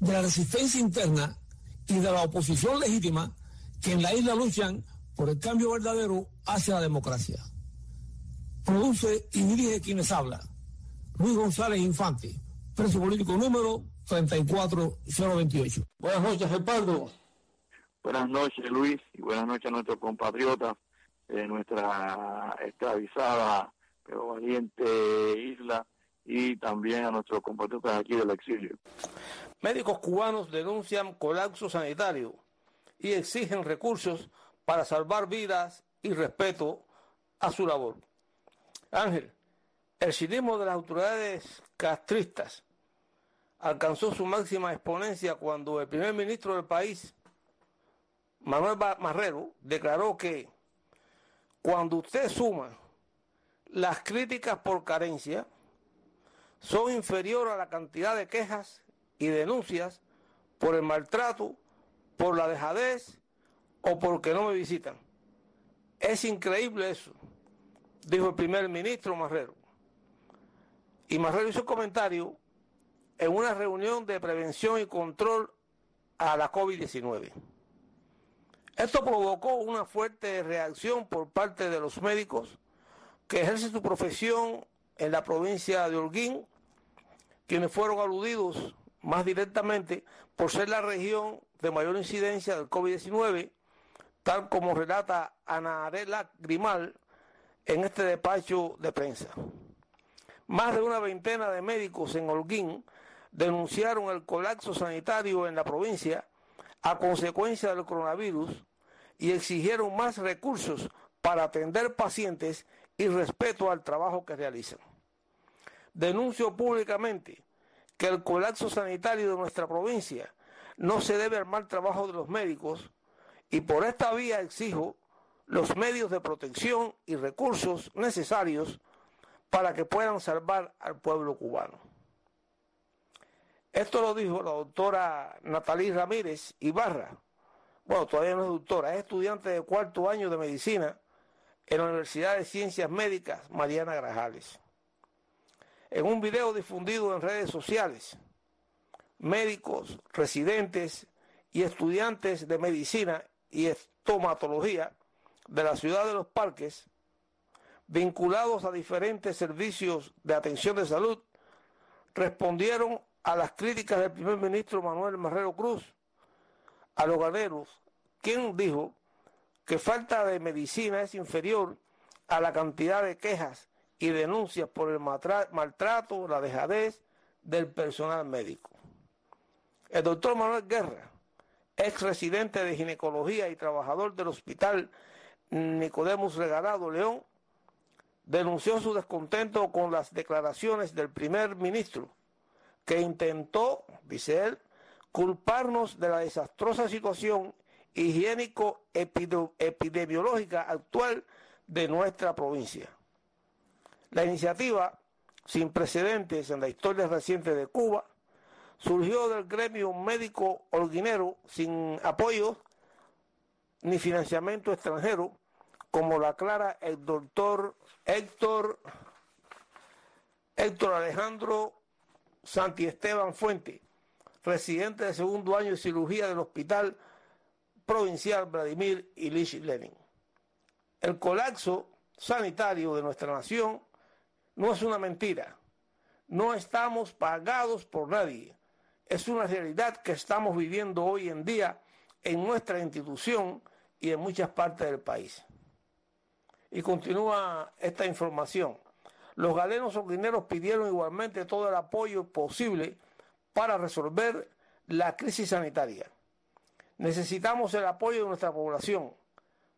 de la resistencia interna y de la oposición legítima que en la isla luchan por el cambio verdadero hacia la democracia. Produce y dirige quienes habla. Luis González Infante, preso político número 34028. Buenas noches, Gerpardo. Buenas noches, Luis, y buenas noches a nuestros compatriotas de nuestra esclavizada pero valiente isla y también a nuestros compatriotas aquí del exilio. Médicos cubanos denuncian colapso sanitario y exigen recursos para salvar vidas y respeto a su labor. Ángel, el cinismo de las autoridades castristas alcanzó su máxima exponencia cuando el primer ministro del país, Manuel Marrero, declaró que cuando usted suma las críticas por carencia, son inferiores a la cantidad de quejas y denuncias por el maltrato, por la dejadez o porque no me visitan. Es increíble eso, dijo el primer ministro Marrero. Y Marrero hizo comentario en una reunión de prevención y control a la COVID-19. Esto provocó una fuerte reacción por parte de los médicos que ejercen su profesión en la provincia de Holguín, quienes fueron aludidos más directamente por ser la región de mayor incidencia del COVID-19, tal como relata Ana Arela Grimal en este despacho de prensa. Más de una veintena de médicos en Holguín denunciaron el colapso sanitario en la provincia a consecuencia del coronavirus y exigieron más recursos para atender pacientes y respeto al trabajo que realizan. Denuncio públicamente que el colapso sanitario de nuestra provincia no se debe al mal trabajo de los médicos y por esta vía exijo los medios de protección y recursos necesarios para que puedan salvar al pueblo cubano. Esto lo dijo la doctora Natalí Ramírez Ibarra. Bueno, todavía no es doctora, es estudiante de cuarto año de medicina en la Universidad de Ciencias Médicas Mariana Grajales en un video difundido en redes sociales, médicos, residentes y estudiantes de medicina y estomatología de la ciudad de los parques, vinculados a diferentes servicios de atención de salud, respondieron a las críticas del primer ministro Manuel Marrero Cruz a los ganeros, quien dijo que falta de medicina es inferior a la cantidad de quejas y denuncias por el maltrato, la dejadez del personal médico. El doctor Manuel Guerra, ex residente de ginecología y trabajador del hospital Nicodemus Regalado León, denunció su descontento con las declaraciones del primer ministro, que intentó, dice él, culparnos de la desastrosa situación higiénico-epidemiológica actual de nuestra provincia. La iniciativa, sin precedentes en la historia reciente de Cuba, surgió del gremio médico holguinero sin apoyo ni financiamiento extranjero, como lo aclara el doctor Héctor, Héctor Alejandro Santi Esteban Fuente, residente de segundo año de cirugía del Hospital Provincial Vladimir Ilich Lenin. El colapso sanitario de nuestra nación no es una mentira. No estamos pagados por nadie. Es una realidad que estamos viviendo hoy en día en nuestra institución y en muchas partes del país. Y continúa esta información. Los galenos ordineros pidieron igualmente todo el apoyo posible para resolver la crisis sanitaria. Necesitamos el apoyo de nuestra población,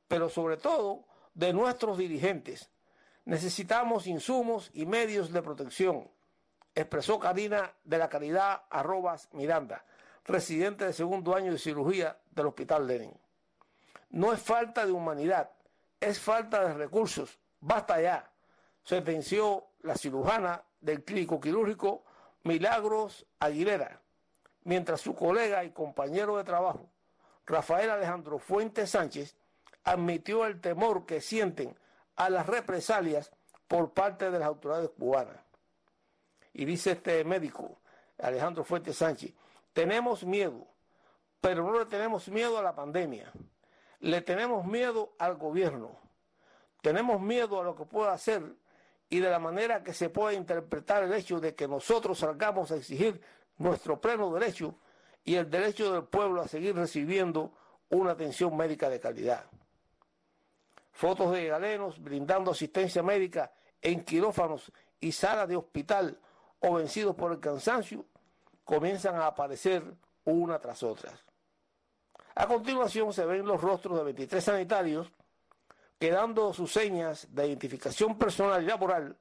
pero sobre todo de nuestros dirigentes, Necesitamos insumos y medios de protección, expresó Karina de la Caridad Arrobas Miranda, residente de segundo año de cirugía del Hospital Lenin. No es falta de humanidad, es falta de recursos. Basta ya, sentenció la cirujana del clínico quirúrgico Milagros Aguilera, mientras su colega y compañero de trabajo, Rafael Alejandro Fuentes Sánchez, admitió el temor que sienten a las represalias por parte de las autoridades cubanas. Y dice este médico, Alejandro Fuentes Sánchez, tenemos miedo, pero no le tenemos miedo a la pandemia, le tenemos miedo al gobierno, tenemos miedo a lo que pueda hacer y de la manera que se pueda interpretar el hecho de que nosotros salgamos a exigir nuestro pleno derecho y el derecho del pueblo a seguir recibiendo una atención médica de calidad. Fotos de galenos brindando asistencia médica en quirófanos y salas de hospital o vencidos por el cansancio comienzan a aparecer una tras otra. A continuación se ven los rostros de 23 sanitarios que dando sus señas de identificación personal y laboral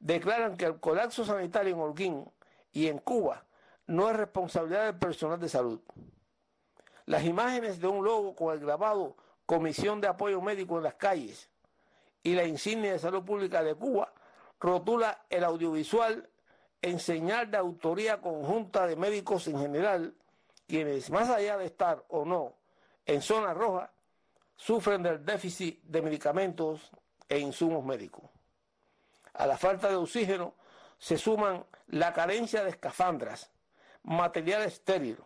declaran que el colapso sanitario en Holguín y en Cuba no es responsabilidad del personal de salud. Las imágenes de un logo con el grabado Comisión de Apoyo Médico en las calles y la insignia de salud pública de Cuba rotula el audiovisual en señal de autoría conjunta de médicos en general, quienes más allá de estar o no en zona roja, sufren del déficit de medicamentos e insumos médicos. A la falta de oxígeno se suman la carencia de escafandras, material estéril,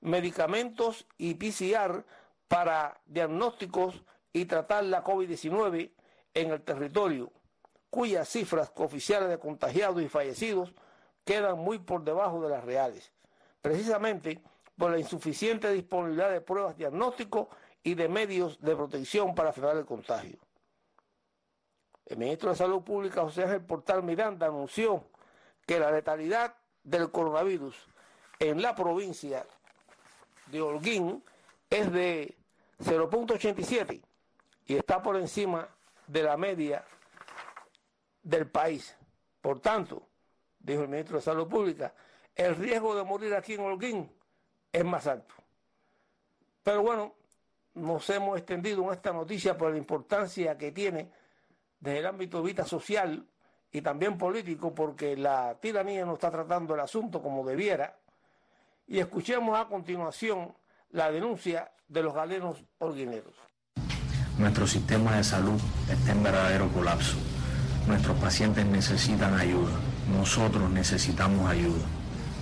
medicamentos y PCR para diagnósticos y tratar la COVID-19 en el territorio, cuyas cifras oficiales de contagiados y fallecidos quedan muy por debajo de las reales, precisamente por la insuficiente disponibilidad de pruebas diagnósticos y de medios de protección para frenar el contagio. El ministro de Salud Pública, José Ángel Portal Miranda, anunció que la letalidad del coronavirus en la provincia de Holguín es de 0.87 y está por encima de la media del país. Por tanto, dijo el ministro de Salud Pública, el riesgo de morir aquí en Holguín es más alto. Pero bueno, nos hemos extendido en esta noticia por la importancia que tiene desde el ámbito de vida social y también político, porque la tiranía no está tratando el asunto como debiera. Y escuchemos a continuación la denuncia de los galenos holguineros. Nuestro sistema de salud está en verdadero colapso. Nuestros pacientes necesitan ayuda nosotros necesitamos ayuda.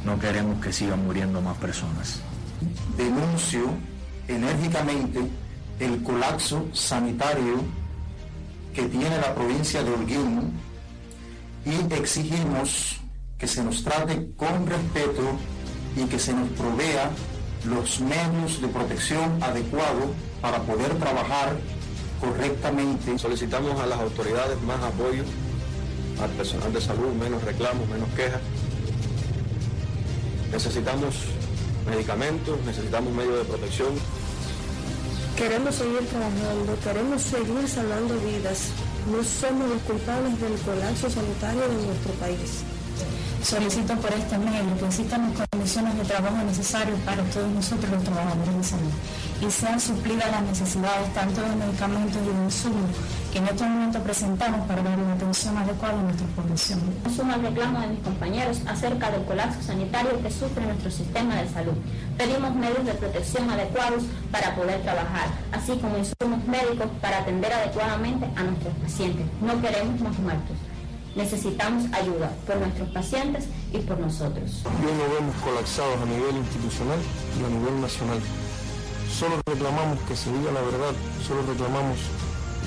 No queremos que sigan muriendo más personas. Denuncio enérgicamente el colapso sanitario que tiene la provincia de Holguín y exigimos que se nos trate con respeto y que se nos provea los medios de protección adecuados para poder trabajar correctamente. Solicitamos a las autoridades más apoyo al personal de salud, menos reclamos, menos quejas. Necesitamos medicamentos, necesitamos medios de protección. Queremos seguir trabajando, queremos seguir salvando vidas. No somos los culpables del colapso sanitario de nuestro país. Solicito por este medio que condiciones de trabajo necesarias para todos nosotros los trabajadores de salud y sean suplidas las necesidades tanto de medicamentos y de insumos que en este momento presentamos para dar una atención adecuada a nuestra población. Sumo el reclamo de mis compañeros acerca del colapso sanitario que sufre nuestro sistema de salud. Pedimos medios de protección adecuados para poder trabajar, así como insumos médicos para atender adecuadamente a nuestros pacientes. No queremos más muertos. Necesitamos ayuda por nuestros pacientes y por nosotros. Hoy nos vemos colapsados a nivel institucional y a nivel nacional. Solo reclamamos que se diga la verdad, solo reclamamos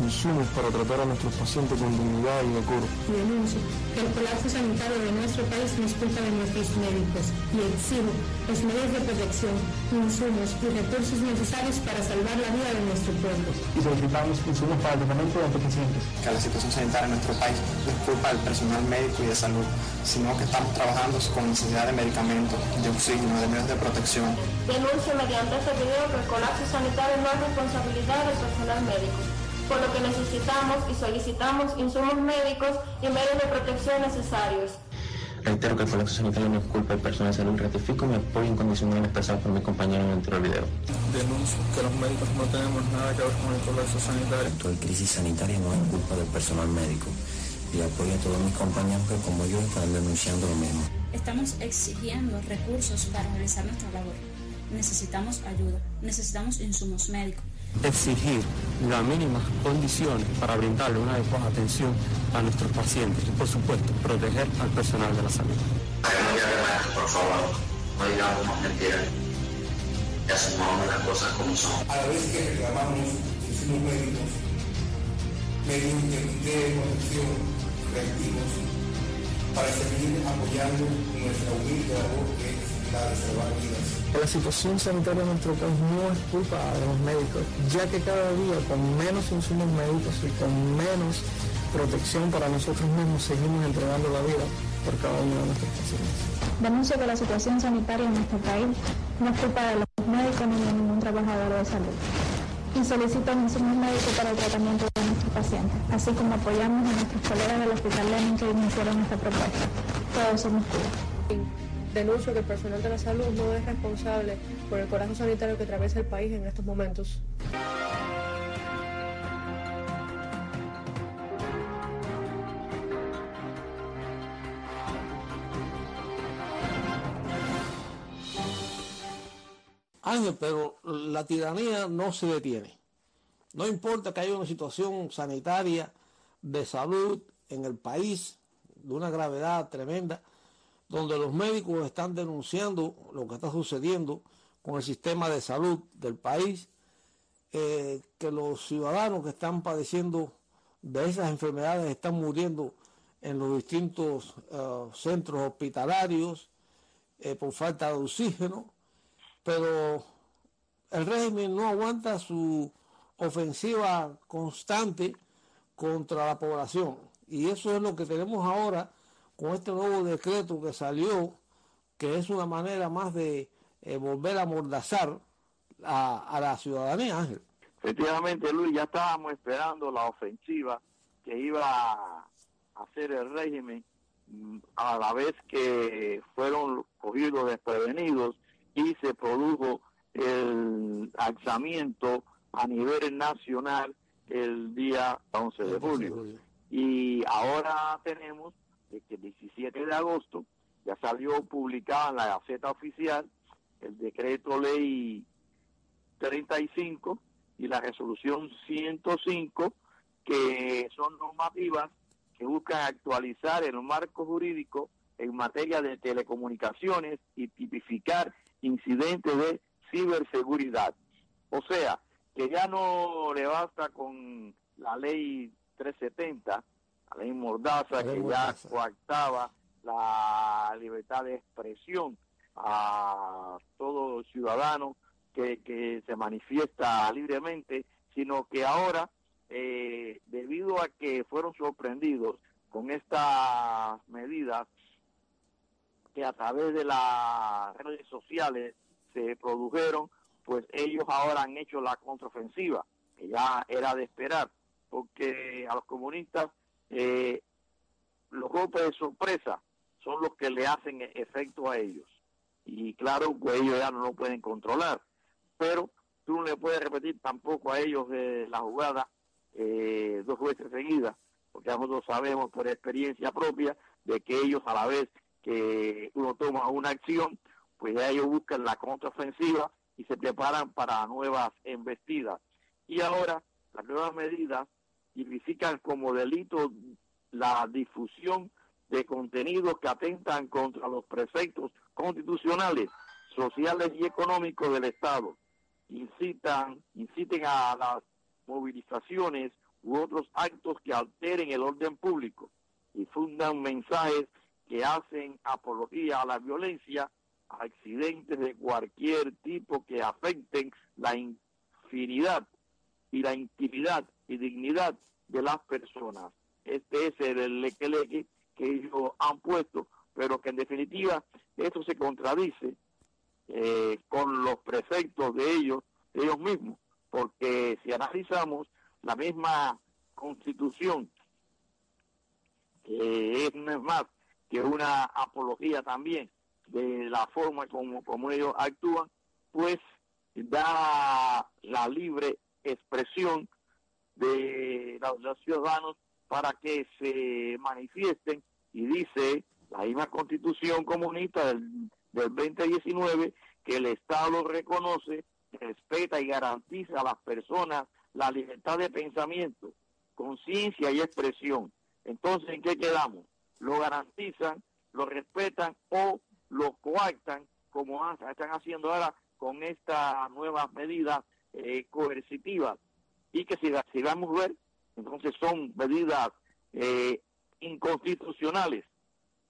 insumos para tratar a nuestros pacientes con dignidad y decoro. Denuncio que el colapso sanitario de nuestro país no es culpa de nuestros médicos y exijo los medios de protección, insumos y recursos necesarios para salvar la vida de nuestro pueblo. Y solicitamos insumos para el tratamiento de nuestros pacientes. Que la situación sanitaria en nuestro país no es culpa del personal médico y de salud, sino que estamos trabajando con necesidad de medicamentos, de oxígeno, de medios de protección. Denuncio mediante este video que el colapso sanitario no es responsabilidad del personal médico por lo que necesitamos y solicitamos insumos médicos y medios de protección necesarios. Reitero que el colapso sanitario no es culpa del personal de salud. Ratifico mi apoyo incondicional expresado por mi compañero en el anterior video. Denuncio que los médicos no tenemos nada que ver con el colapso sanitario. La crisis sanitaria no es culpa del personal médico y apoyo a todos mis compañeros que como yo están denunciando lo mismo. Estamos exigiendo recursos para realizar nuestra labor. Necesitamos ayuda, necesitamos insumos médicos. Exigir las mínimas condiciones para brindarle una adecuada atención a nuestros pacientes y, por supuesto, proteger al personal de la salud. Por favor, no digamos más mentiras y asumamos las cosas como son. A la vez que reclamamos insumos médicos, medios de protección reactivos, para seguir apoyando nuestra humilde labor que es la de salvar vidas. La situación sanitaria en nuestro país no es culpa de los médicos, ya que cada día con menos insumos médicos y con menos protección para nosotros mismos seguimos entregando la vida por cada uno de nuestros pacientes. Denuncio que la situación sanitaria en nuestro país no es culpa de los médicos ni de ningún trabajador de salud. Y solicito insumos médicos para el tratamiento de nuestros pacientes, así como apoyamos a nuestros colegas del Hospital Lenin que iniciaron esta propuesta. Todos somos Cuba. Denuncio que el personal de la salud no es responsable por el coraje sanitario que atraviesa el país en estos momentos. Ángel, pero la tiranía no se detiene. No importa que haya una situación sanitaria de salud en el país de una gravedad tremenda, donde los médicos están denunciando lo que está sucediendo con el sistema de salud del país, eh, que los ciudadanos que están padeciendo de esas enfermedades están muriendo en los distintos uh, centros hospitalarios eh, por falta de oxígeno, pero el régimen no aguanta su ofensiva constante contra la población. Y eso es lo que tenemos ahora con este nuevo decreto que salió, que es una manera más de eh, volver a amordazar a, a, la ciudadanía, Ángel. Efectivamente, Luis, ya estábamos esperando la ofensiva que iba a hacer el régimen a la vez que fueron cogidos desprevenidos y se produjo el alzamiento a nivel nacional el día 11 de julio. Y ahora tenemos que el 17 de agosto ya salió publicada en la Gaceta Oficial el decreto ley 35 y la resolución 105 que son normativas que buscan actualizar el marco jurídico en materia de telecomunicaciones y tipificar incidentes de ciberseguridad. O sea, que ya no le basta con la ley 370, la ley Mordaza, que ya coactaba la libertad de expresión a todo ciudadano que, que se manifiesta libremente, sino que ahora, eh, debido a que fueron sorprendidos con estas medidas que a través de las redes sociales se produjeron, pues ellos ahora han hecho la contraofensiva, que ya era de esperar, porque a los comunistas eh, los golpes de sorpresa son los que le hacen efecto a ellos. Y claro, pues ellos ya no lo pueden controlar. Pero tú no le puedes repetir tampoco a ellos eh, la jugada eh, dos veces seguidas, porque nosotros sabemos por experiencia propia de que ellos a la vez que uno toma una acción, pues ya ellos buscan la contraofensiva y se preparan para nuevas embestidas. Y ahora las nuevas medidas tipifican como delito la difusión de contenidos que atentan contra los preceptos constitucionales, sociales y económicos del Estado. Incitan, inciten a las movilizaciones u otros actos que alteren el orden público y fundan mensajes que hacen apología a la violencia, a accidentes de cualquier tipo que afecten la infinidad y la intimidad y dignidad de las personas. Este es el leque que ellos han puesto, pero que en definitiva eso se contradice eh, con los preceptos de ellos, de ellos mismos, porque si analizamos la misma constitución, que es, es más que una apología también de la forma como, como ellos actúan, pues da la libre expresión de los, ciudadanos para que se manifiesten y dice la misma constitución comunista del, del 2019 que el Estado reconoce, respeta y garantiza a las personas la libertad de pensamiento, conciencia y expresión. Entonces, ¿en qué quedamos? Lo garantizan, lo respetan o lo coactan, como están haciendo ahora con estas nuevas medidas eh, coercitivas. Y que si, si vamos a ver, entonces son medidas eh, inconstitucionales,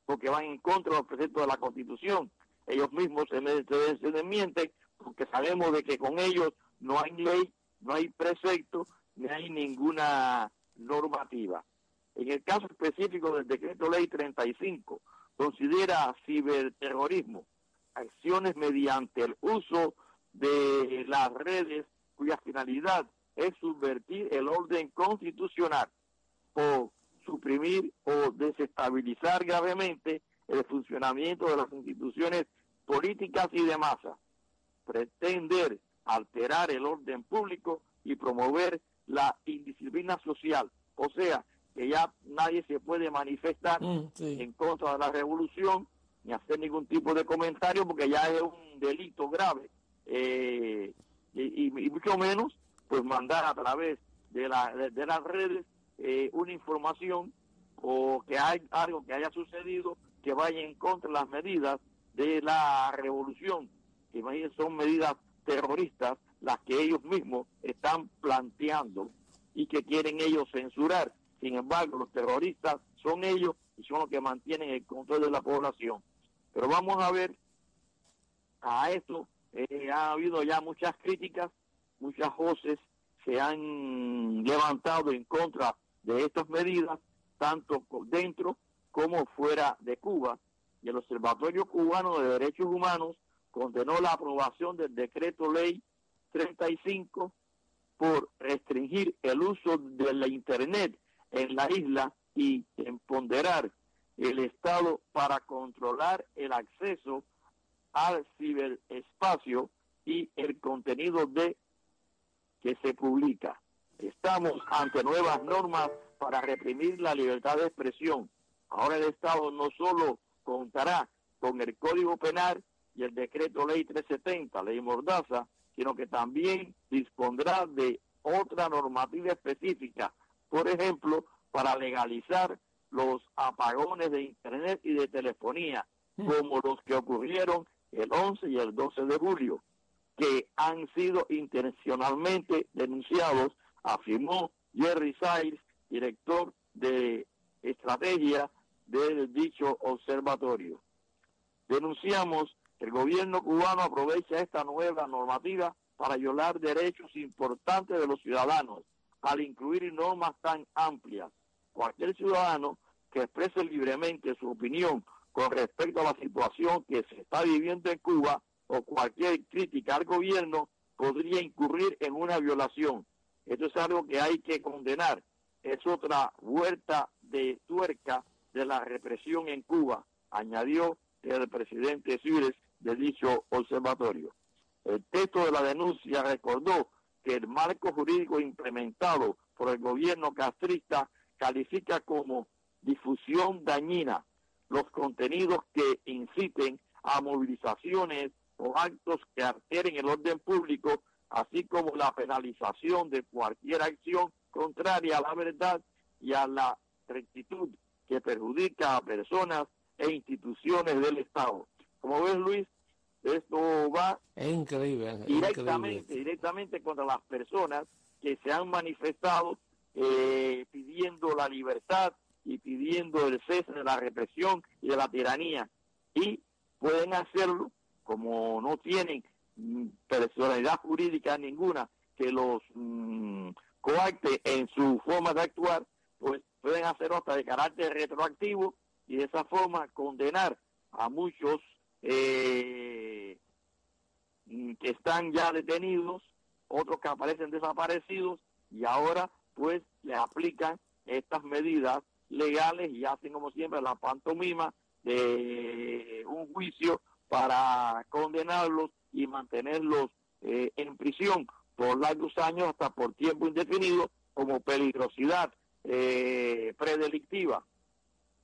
porque van en contra de los preceptos de la Constitución. Ellos mismos se, se, se desmienten porque sabemos de que con ellos no hay ley, no hay precepto, ni hay ninguna normativa. En el caso específico del decreto ley 35, considera ciberterrorismo acciones mediante el uso de las redes cuya finalidad es subvertir el orden constitucional o suprimir o desestabilizar gravemente el funcionamiento de las instituciones políticas y de masa, pretender alterar el orden público y promover la indisciplina social, o sea, que ya nadie se puede manifestar Mm, en contra de la revolución ni hacer ningún tipo de comentario porque ya es un delito grave eh, y, y mucho menos pues mandar a través de, la, de, las redes eh, una información o que hay algo que haya sucedido que vaya en contra de las medidas de la revolución que imagínense son medidas terroristas las que ellos mismos están planteando y que quieren ellos censurar. Sin embargo los terroristas son ellos y son los que mantienen el control de la población. Pero vamos a ver a esto eh, ha habido ya muchas críticas muchas voces se han levantado en contra de estas medidas, tanto dentro como fuera de Cuba. Y el Observatorio Cubano de Derechos Humanos condenó la aprobación del decreto ley 35 por restringir el uso de la Internet en la isla y empoderar el Estado para controlar el acceso al ciberespacio y el contenido de que se publica. Estamos ante nuevas normas para reprimir la libertad de expresión. Ahora el Estado no solo contará con el Código Penal y el Decreto Ley 370, Ley Mordaza, sino que también dispondrá de otra normativa específica, por ejemplo, para legalizar los apagones de Internet y de telefonía, como los que ocurrieron el 11 y el 12 de julio que han sido intencionalmente denunciados, afirmó Jerry Sayles, director de estrategia del dicho observatorio. Denunciamos que el gobierno cubano aprovecha esta nueva normativa para violar derechos importantes de los ciudadanos al incluir normas tan amplias. Cualquier ciudadano que exprese libremente su opinión con respecto a la situación que se está viviendo en Cuba o cualquier crítica al gobierno podría incurrir en una violación. Esto es algo que hay que condenar. Es otra vuelta de tuerca de la represión en Cuba, añadió el presidente Cires de dicho observatorio. El texto de la denuncia recordó que el marco jurídico implementado por el gobierno castrista califica como difusión dañina los contenidos que inciten a movilizaciones o actos que alteren el orden público, así como la penalización de cualquier acción contraria a la verdad y a la rectitud que perjudica a personas e instituciones del Estado. Como ves, Luis, esto va Es increíble. es directamente, increíble. directamente contra las personas que se han manifestado eh, pidiendo la libertad y pidiendo el cese de la represión y de la tiranía. Y pueden hacerlo como no tienen mm, personalidad jurídica ninguna que los mm, coacte en su forma de actuar, pues pueden hacerlo hasta de carácter retroactivo y de esa forma condenar a muchos eh, mm, que están ya detenidos, otros que aparecen desaparecidos y ahora pues le aplican estas medidas legales y hacen como siempre la pantomima de un juicio para condenarlos y mantenerlos eh, en prisión por largos años hasta por tiempo indefinido como peligrosidad eh, predelictiva,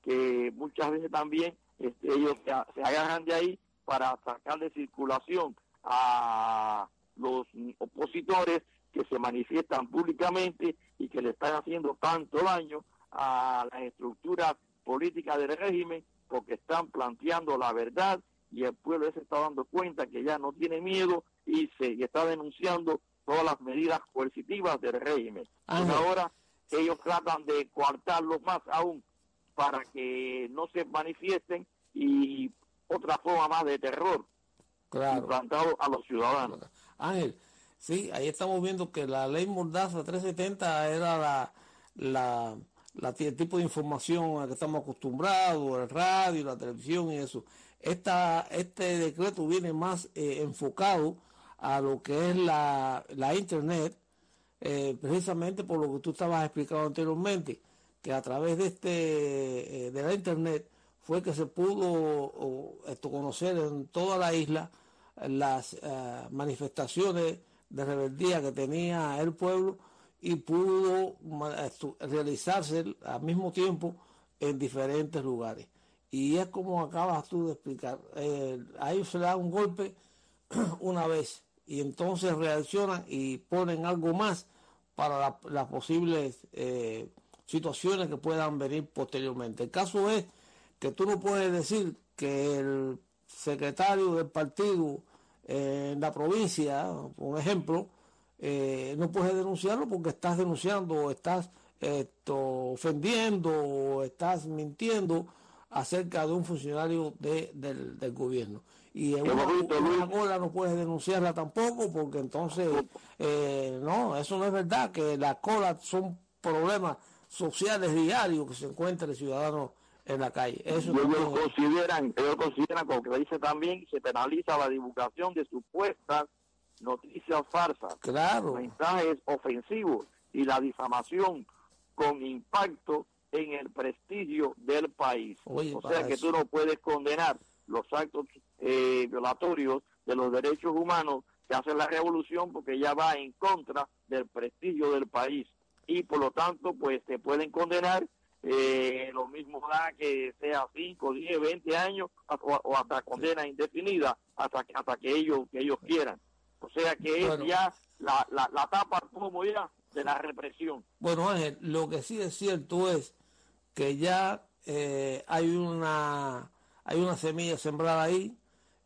que muchas veces también este, ellos se, se agarran de ahí para sacar de circulación a los opositores que se manifiestan públicamente y que le están haciendo tanto daño a las estructuras políticas del régimen porque están planteando la verdad y el pueblo se está dando cuenta que ya no tiene miedo y se está denunciando todas las medidas coercitivas del régimen. ahora ellos tratan de coartarlo más aún para que no se manifiesten y otra forma más de terror claro. implantado a los ciudadanos. Ángel, sí, ahí estamos viendo que la ley Mordaza 370 era la, la, la el tipo de información a que estamos acostumbrados, el radio, la televisión y eso. Esta, este decreto viene más eh, enfocado a lo que es la, la internet, eh, precisamente por lo que tú estabas explicando anteriormente, que a través de este eh, de la internet fue que se pudo esto, conocer en toda la isla las manifestaciones de rebeldía que tenía el pueblo y pudo realizarse al mismo tiempo en diferentes lugares. Y es como acabas tú de explicar, eh, ahí se le da un golpe una vez y entonces reaccionan y ponen algo más para las posibles eh, situaciones que puedan venir posteriormente. El caso es que tú no puedes decir que el secretario del partido en la provincia, por ejemplo, eh, no puedes denunciarlo porque estás denunciando estás esto, ofendiendo o estás mintiendo acerca de un funcionario de, del, del gobierno. Y en una, una, cola no puedes denunciarla tampoco porque entonces, eh, no, eso no es verdad, que las colas son problemas sociales diarios que se encuentra el ciudadano en la calle. Eso ellos consideran, ellos consideran, como que dice también, se penaliza la divulgación de supuestas noticias falsas, claro. mensajes ofensivos y la difamación con impacto en el prestigio del país. o sea que tú no puedes condenar los actos eh, violatorios de los derechos humanos que hace la revolución porque ya va en contra del prestigio del país y por lo tanto pues te pueden condenar eh, lo mismo da que sea 5, 10, 20 años o, hasta condena indefinida hasta que, hasta que ellos que ellos quieran. O sea que es ya la, la, la tapa como ya de la represión. Bueno Ángel, lo que sí es cierto es que ya eh, hay una hay una semilla sembrada ahí,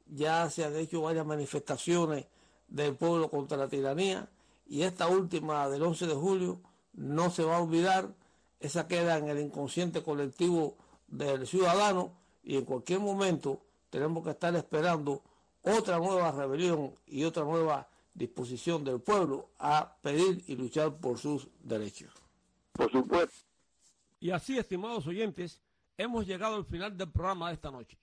ya se han hecho varias manifestaciones del pueblo contra la tiranía y esta última del 11 de julio no se va a olvidar esa queda en el inconsciente colectivo del ciudadano y en cualquier momento tenemos que estar esperando otra nueva rebelión y otra nueva disposición del pueblo a pedir y luchar por sus derechos. Por supuesto. Y así, estimados oyentes, hemos llegado al final del programa de esta noche.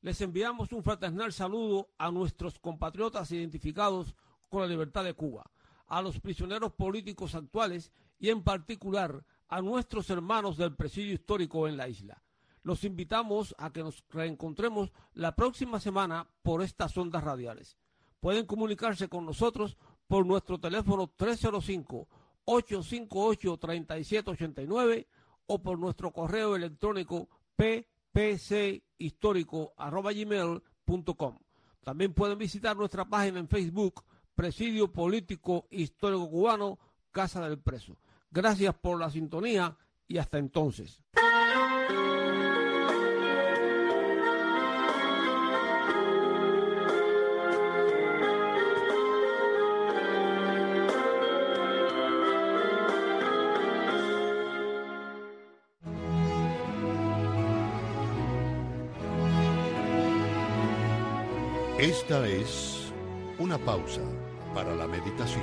Les enviamos un fraternal saludo a nuestros compatriotas identificados con la libertad de Cuba, a los prisioneros políticos actuales y en particular a nuestros hermanos del presidio histórico en la isla. Los invitamos a que nos reencontremos la próxima semana por estas ondas radiales. Pueden comunicarse con nosotros por nuestro teléfono 305-858-3789 o por nuestro correo electrónico ppchistórico.com. También pueden visitar nuestra página en Facebook, Presidio Político Histórico Cubano, Casa del Preso. Gracias por la sintonía y hasta entonces. Esta es una pausa para la meditación.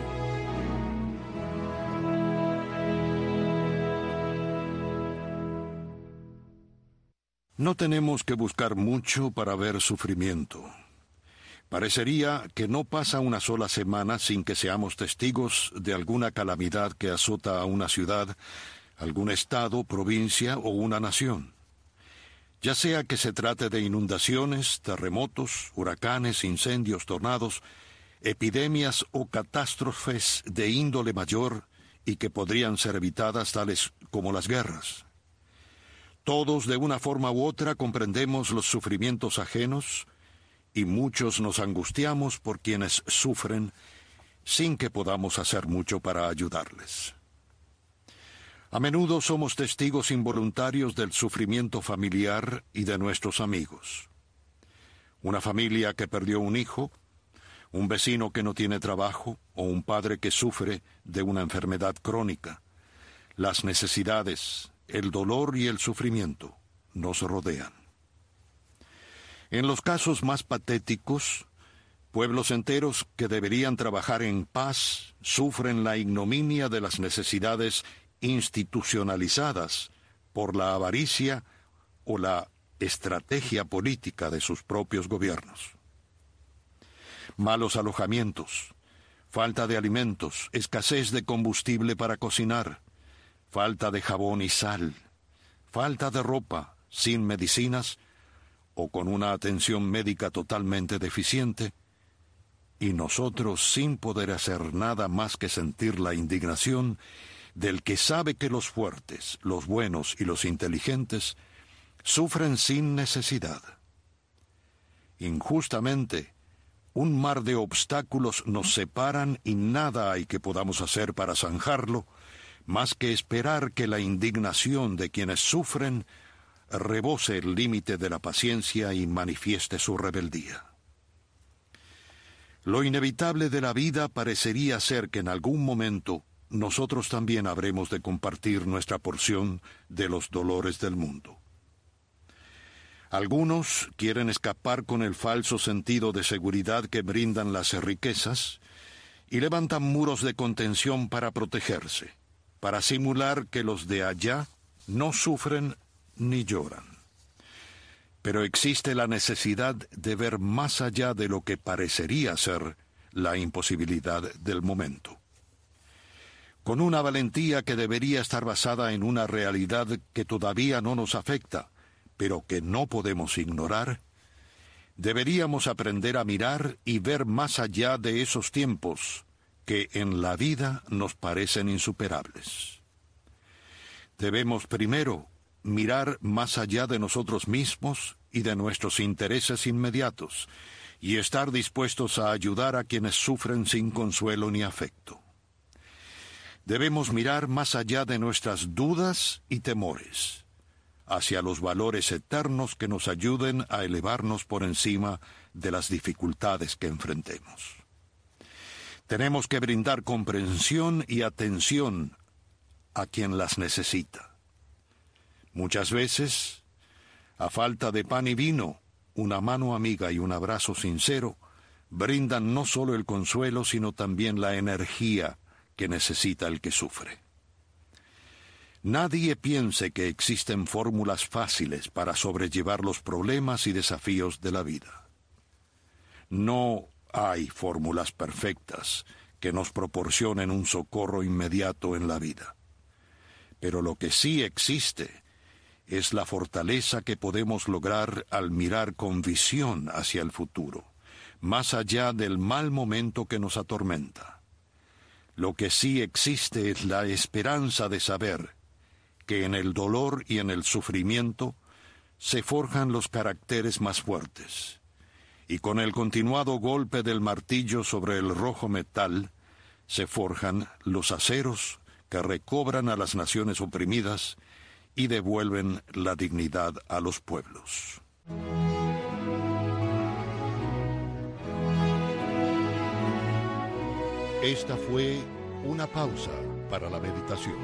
No tenemos que buscar mucho para ver sufrimiento. Parecería que no pasa una sola semana sin que seamos testigos de alguna calamidad que azota a una ciudad, algún estado, provincia o una nación. Ya sea que se trate de inundaciones, terremotos, huracanes, incendios, tornados, epidemias o catástrofes de índole mayor y que podrían ser evitadas tales como las guerras. Todos de una forma u otra comprendemos los sufrimientos ajenos y muchos nos angustiamos por quienes sufren sin que podamos hacer mucho para ayudarles. A menudo somos testigos involuntarios del sufrimiento familiar y de nuestros amigos. Una familia que perdió un hijo, un vecino que no tiene trabajo o un padre que sufre de una enfermedad crónica. Las necesidades, el dolor y el sufrimiento nos rodean. En los casos más patéticos, pueblos enteros que deberían trabajar en paz sufren la ignominia de las necesidades institucionalizadas por la avaricia o la estrategia política de sus propios gobiernos. Malos alojamientos, falta de alimentos, escasez de combustible para cocinar, falta de jabón y sal, falta de ropa, sin medicinas o con una atención médica totalmente deficiente, y nosotros sin poder hacer nada más que sentir la indignación del que sabe que los fuertes, los buenos y los inteligentes sufren sin necesidad. Injustamente, un mar de obstáculos nos separan y nada hay que podamos hacer para zanjarlo, más que esperar que la indignación de quienes sufren rebose el límite de la paciencia y manifieste su rebeldía. Lo inevitable de la vida parecería ser que en algún momento nosotros también habremos de compartir nuestra porción de los dolores del mundo. Algunos quieren escapar con el falso sentido de seguridad que brindan las riquezas y levantan muros de contención para protegerse, para simular que los de allá no sufren ni lloran. Pero existe la necesidad de ver más allá de lo que parecería ser la imposibilidad del momento con una valentía que debería estar basada en una realidad que todavía no nos afecta, pero que no podemos ignorar, deberíamos aprender a mirar y ver más allá de esos tiempos que en la vida nos parecen insuperables. Debemos primero mirar más allá de nosotros mismos y de nuestros intereses inmediatos, y estar dispuestos a ayudar a quienes sufren sin consuelo ni afecto. Debemos mirar más allá de nuestras dudas y temores, hacia los valores eternos que nos ayuden a elevarnos por encima de las dificultades que enfrentemos. Tenemos que brindar comprensión y atención a quien las necesita. Muchas veces, a falta de pan y vino, una mano amiga y un abrazo sincero brindan no solo el consuelo, sino también la energía que necesita el que sufre. Nadie piense que existen fórmulas fáciles para sobrellevar los problemas y desafíos de la vida. No hay fórmulas perfectas que nos proporcionen un socorro inmediato en la vida. Pero lo que sí existe es la fortaleza que podemos lograr al mirar con visión hacia el futuro, más allá del mal momento que nos atormenta. Lo que sí existe es la esperanza de saber que en el dolor y en el sufrimiento se forjan los caracteres más fuertes, y con el continuado golpe del martillo sobre el rojo metal se forjan los aceros que recobran a las naciones oprimidas y devuelven la dignidad a los pueblos. Esta fue una pausa para la meditación.